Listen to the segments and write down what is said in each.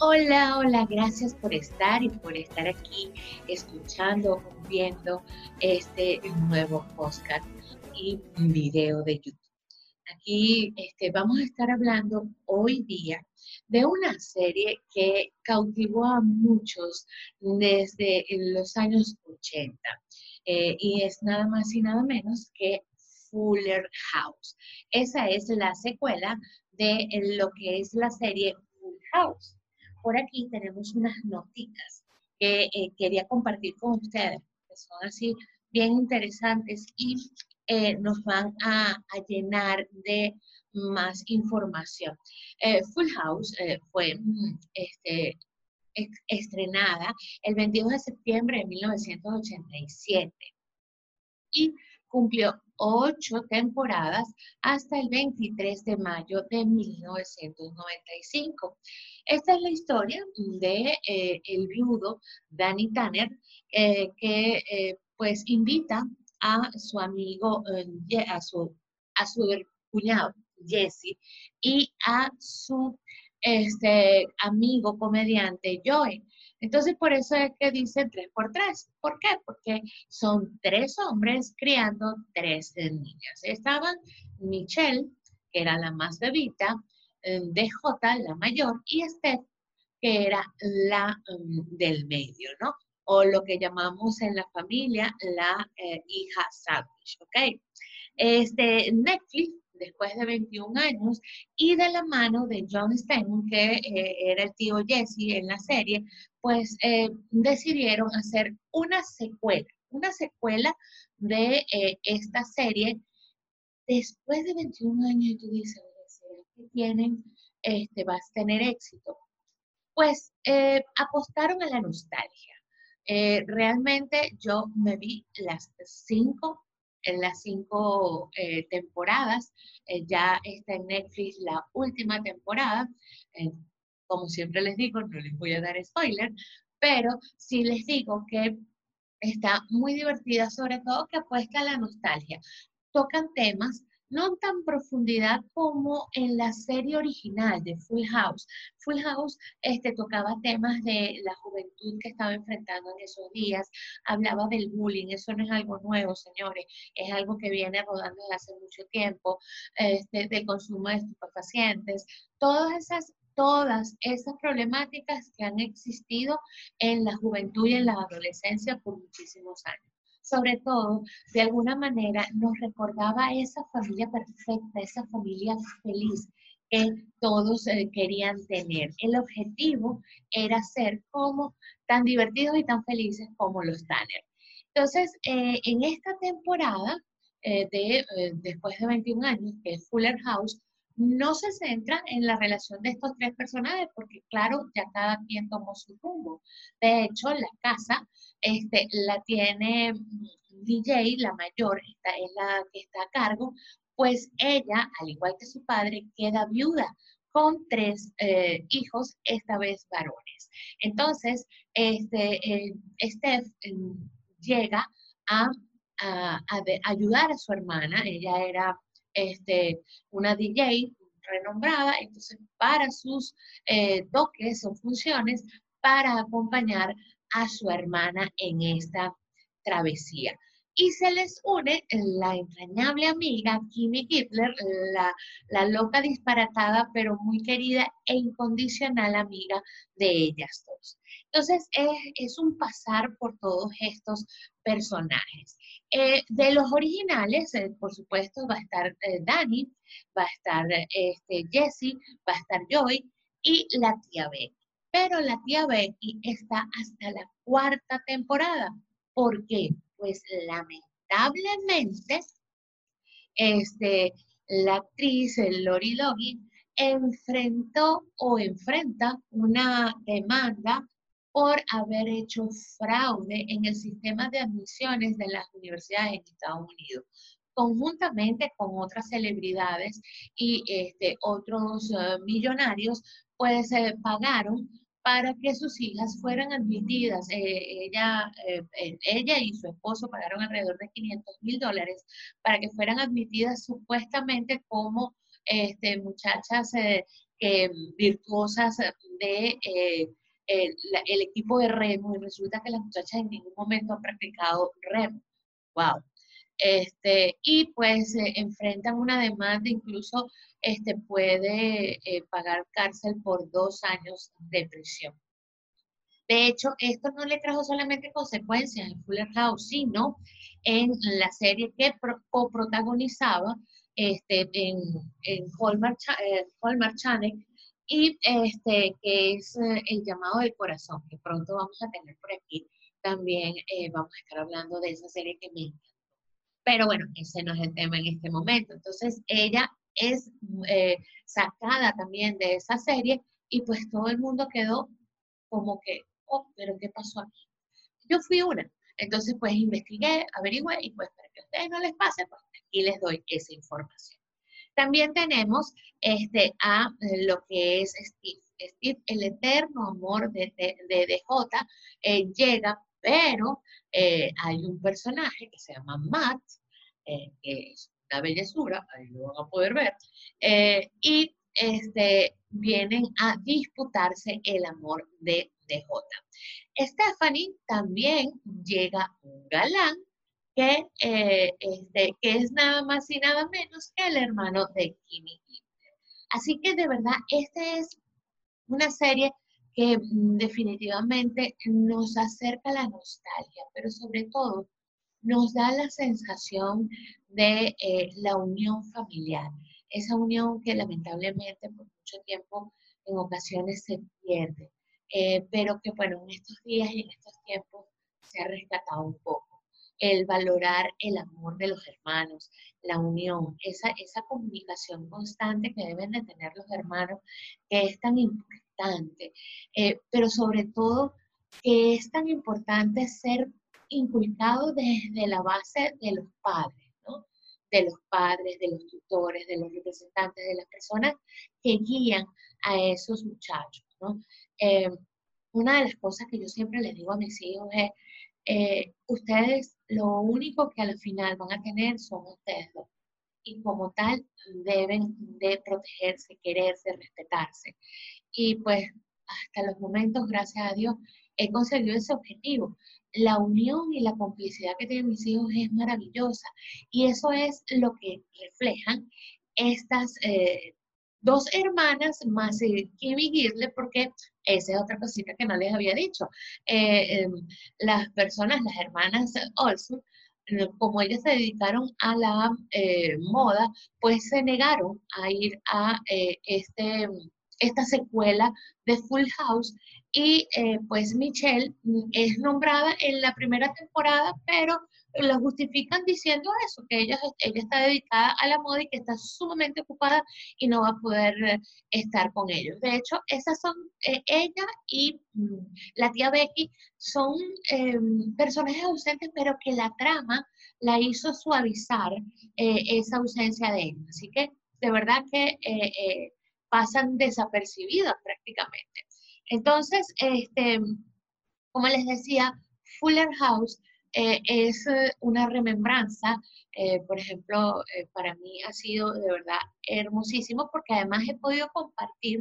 Hola, hola, gracias por estar y por estar aquí escuchando, viendo este nuevo podcast y video de YouTube. Aquí este, vamos a estar hablando hoy día de una serie que cautivó a muchos desde los años 80 eh, y es nada más y nada menos que Fuller House. Esa es la secuela de lo que es la serie Full House. Por aquí tenemos unas notitas que eh, quería compartir con ustedes, que son así bien interesantes y eh, nos van a, llenar de más información. Eh, Full House fue mm, este, estrenada el 22 de septiembre de 1987 y cumplió ocho temporadas hasta el 23 de mayo de 1995. Esta es la historia de el viudo Danny Tanner que pues invita a su amigo, eh, a su, a su cuñado Jesse y a su este, amigo comediante Joey. Entonces, por eso es que dice tres por tres. ¿Por qué? Porque son tres hombres criando tres niñas. Estaban Michelle, que era la más bebita, eh, DJ, la mayor, y Steph, que era la mm, del medio, ¿no? o lo que llamamos en la familia la eh, hija sandwich, ¿ok? Este, Netflix, después de 21 años, y de la mano de John Steinman, que eh, era el tío Jesse en la serie, pues eh, decidieron hacer una secuela, una secuela de esta serie después de 21 años y tú dices, que tienen, este, vas a tener éxito? Pues apostaron a la nostalgia. Eh, realmente yo me vi las cinco, en las cinco eh, temporadas, eh, ya está en Netflix la última temporada, como siempre les digo, no les voy a dar spoiler, pero sí les digo que está muy divertida, sobre todo que apuesta a la nostalgia. Tocan temas no tan profundidad como en la serie original de Full House. Full House este, tocaba temas de la juventud que estaba enfrentando en esos días, hablaba del bullying, eso no es algo nuevo, señores, es algo que viene rodando desde hace mucho tiempo, este, del consumo de estupefacientes, todas esas todas esas problemáticas que han existido en la juventud y en la adolescencia por muchísimos años sobre todo, de alguna manera nos recordaba esa familia perfecta, esa familia feliz que todos eh, querían tener. El objetivo era ser como tan divertidos y tan felices como los Tanner. Entonces, eh, en esta temporada, eh, de, después de 21 años, que es Fuller House, no se centra en la relación de estos tres personajes, porque claro, ya cada quien tomó su rumbo. De hecho, la casa este, la tiene mm, DJ, la mayor, esta es la que está a cargo, pues ella, al igual que su padre, queda viuda con tres eh, hijos, esta vez varones. Entonces, este, Steph mm, llega a, ayudar a su hermana, ella era este, una DJ renombrada, entonces para sus eh, toques o funciones, para acompañar a su hermana en esta travesía. Y se les une la entrañable amiga Kimmy Hitler, la, la loca disparatada, pero muy querida e incondicional amiga de ellas dos. Entonces, es, un pasar por todos estos personajes. Eh, de los originales, eh, por supuesto, va a estar eh, Dani, va a estar este, Jessie, va a estar Joy y la tía Becky. Pero la tía Becky está hasta la cuarta temporada. ¿Por qué? Pues lamentablemente, este, la actriz Lori Logi enfrentó o enfrenta una demanda por haber hecho fraude en el sistema de admisiones de las universidades en Estados Unidos conjuntamente con otras celebridades y este, otros eh, millonarios, pues pagaron para que sus hijas fueran admitidas. Eh, ella, eh, ella y su esposo pagaron alrededor de 500 mil dólares para que fueran admitidas supuestamente como este, muchachas virtuosas de el, equipo de remo y resulta que las muchachas en ningún momento han practicado remo. ¡Wow! Este, y pues enfrentan una demanda, incluso este, puede eh, pagar cárcel por dos años de prisión. De hecho, esto no le trajo solamente consecuencias en Fuller House, sino en la serie que coprotagonizaba este, en, en Hallmark, eh, y este, que es eh, El llamado del corazón, que pronto vamos a tener por aquí. También eh, vamos a estar hablando de esa serie que me. Pero bueno, ese no es el tema en este momento. Entonces, ella es eh, sacada también de esa serie y pues todo el mundo quedó como que, oh, pero ¿qué pasó aquí? Yo fui una. Entonces, pues investigué, averigüé y pues para que a ustedes no les pase, pues aquí les doy esa información. También tenemos este, a eh, lo que es Steve. Steve, el eterno amor de, de, DJ, eh, llega, pero eh, hay un personaje que se llama Matt, que es una bellezura, ahí lo van a poder ver, y este, vienen a disputarse el amor de DJ. Stephanie también llega un galán que, eh, este, que es nada más y nada menos que el hermano de Kimmy Así que de verdad, esta es una serie que mm, definitivamente nos acerca la nostalgia, pero sobre todo nos da la sensación de eh, la unión familiar, esa unión que lamentablemente por mucho tiempo en ocasiones se pierde, eh, pero que bueno, en estos días y en estos tiempos se ha rescatado un poco el valorar el amor de los hermanos, la unión, esa, esa comunicación constante que deben de tener los hermanos, que es tan importante, eh, pero sobre todo que es tan importante ser inculcado desde la base de los padres, ¿no? de los padres, de los tutores, de los representantes, de las personas que guían a esos muchachos. ¿no? Eh, una de las cosas que yo siempre les digo a mis hijos es, eh, ustedes lo único que al final van a tener son ustedes dos. Y como tal, deben de protegerse, quererse, respetarse. Y pues hasta los momentos, gracias a Dios, he conseguido ese objetivo. La unión y la complicidad que tienen mis hijos es maravillosa. Y eso es lo que reflejan estas eh, dos hermanas más el Kimmy Girle, porque esa es otra cosita que no les había dicho. Eh, em, las personas, las hermanas Olson, eh, como ellas se dedicaron a la eh, moda, pues se negaron a ir a este, esta secuela de Full House y pues Michelle mm, es nombrada en la primera temporada, pero lo justifican diciendo eso, que ella, ella está dedicada a la moda y que está sumamente ocupada y no va a poder eh, estar con ellos. De hecho, esas son, eh, ella y mm, la tía Becky son em, personajes ausentes, pero que la trama la hizo suavizar eh, esa ausencia de ellos. Así que de verdad que pasan desapercibidas prácticamente. Entonces, este, como les decía, Fuller House eh, es eh, una remembranza, eh, por ejemplo, para mí ha sido de verdad hermosísimo porque además he podido compartir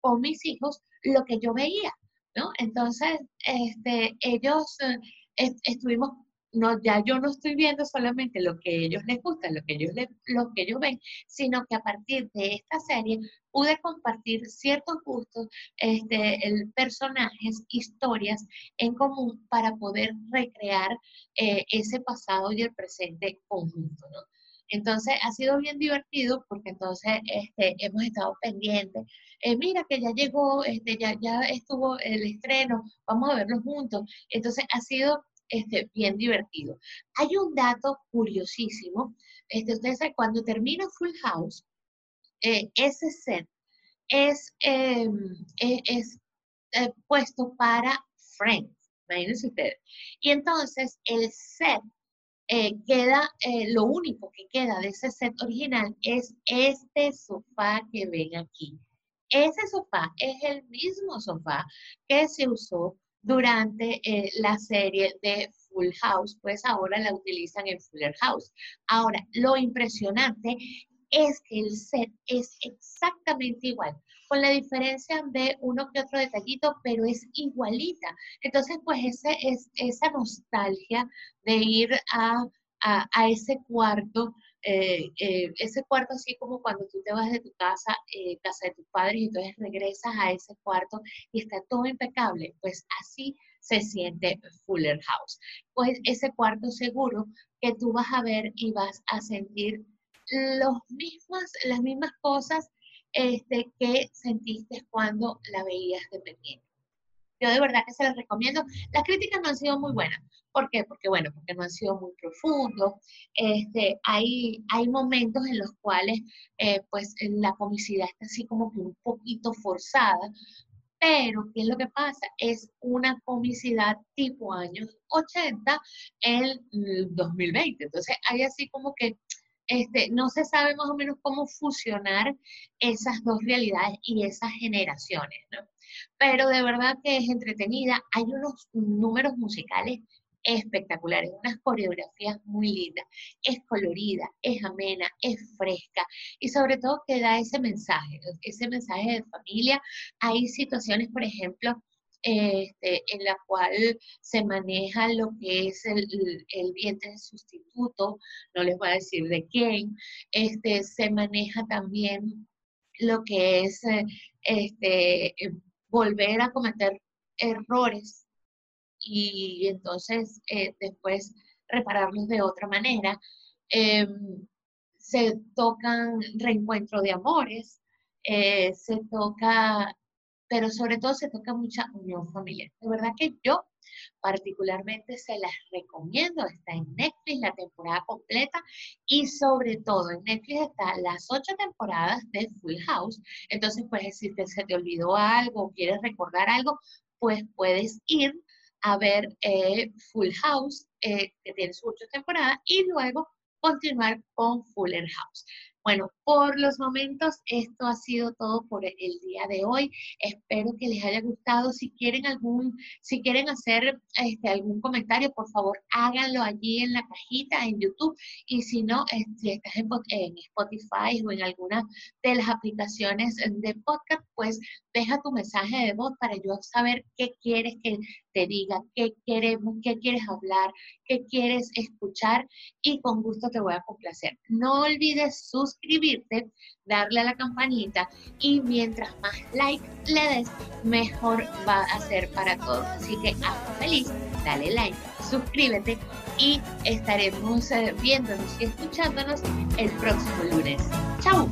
con mis hijos lo que yo veía, ¿no? Entonces, este, ellos estuvimos no, ya yo no estoy viendo solamente lo que ellos les gusta, lo que ellos, lo que ellos ven, sino que a partir de esta serie pude compartir ciertos gustos, este, el, personajes, historias en común para poder recrear eh, ese pasado y el presente conjunto, ¿no? Entonces ha sido bien divertido porque entonces este, hemos estado pendientes. Eh, mira que ya llegó, este, ya, ya estuvo el estreno, vamos a verlo juntos. Entonces ha sido este, bien divertido. Hay un dato curiosísimo. Este, ustedes saben, cuando termina Full House, eh, ese set es, em, e, es eh, puesto para Friends. Imagínense ustedes. Y entonces el set eh, queda, lo único que queda de ese set original es este sofá que ven aquí. Ese sofá es el mismo sofá que se usó durante eh, la serie de Full House, pues ahora la utilizan en Fuller House. Ahora, lo impresionante es que el set es exactamente igual, con la diferencia de uno que otro detallito, pero es igualita. Entonces, pues ese, es esa nostalgia de ir a, a, ese cuarto, eh, eh, ese cuarto así como cuando tú te vas de tu casa, eh, casa de tus padres, y entonces regresas a ese cuarto y está todo impecable, pues así se siente Fuller House. Pues ese cuarto seguro que tú vas a ver y vas a sentir los mismas, las mismas cosas este, que sentiste cuando la veías de pequeño. Yo de verdad que se las recomiendo. Las críticas no han sido muy buenas. ¿Por qué? Porque, bueno, porque no han sido muy profundos. Este, hay, hay momentos en los cuales, eh, pues, la comicidad está así como que un poquito forzada. Pero, ¿qué es lo que pasa? Es una comicidad tipo años 80 en 2020. Entonces, hay así como que este, no se sabe más o menos cómo fusionar esas dos realidades y esas generaciones, ¿no? Pero de verdad que es entretenida. Hay unos números musicales espectaculares, unas coreografías muy lindas. Es colorida, es amena, es fresca y sobre todo que da ese mensaje, ese mensaje de familia. Hay situaciones, por ejemplo, este, en la cual se maneja lo que es el, el, vientre sustituto, no les voy a decir de quién, este, se maneja también lo que es eh, este, eh, volver a cometer errores y entonces eh, después repararlos de otra manera. Em, se tocan reencuentro de amores, se toca pero sobre todo se toca mucha unión familiar. De verdad que yo particularmente se las recomiendo. Está en Netflix la temporada completa y sobre todo en Netflix está las ocho temporadas de Full House. Entonces, pues si te, se te olvidó algo quieres recordar algo, pues puedes ir a ver eh, Full House, eh, que tiene sus ocho temporadas, y luego continuar con Fuller House. Bueno, por los momentos esto ha sido todo por el día de hoy. Espero que les haya gustado. Si quieren algún, si quieren hacer este, algún comentario, por favor háganlo allí en la cajita en YouTube. Y si no, si estás en, en Spotify o en alguna de las aplicaciones de podcast, pues deja tu mensaje de voz para yo saber qué quieres que te diga, qué queremos, qué quieres hablar, qué quieres escuchar y con gusto te voy a complacer. No olvides suscribirte, darle a la campanita y mientras más like le des, mejor va a ser para todos. Así que hazlo feliz, dale like, suscríbete y estaremos eh, viéndonos y escuchándonos el próximo lunes. Chao.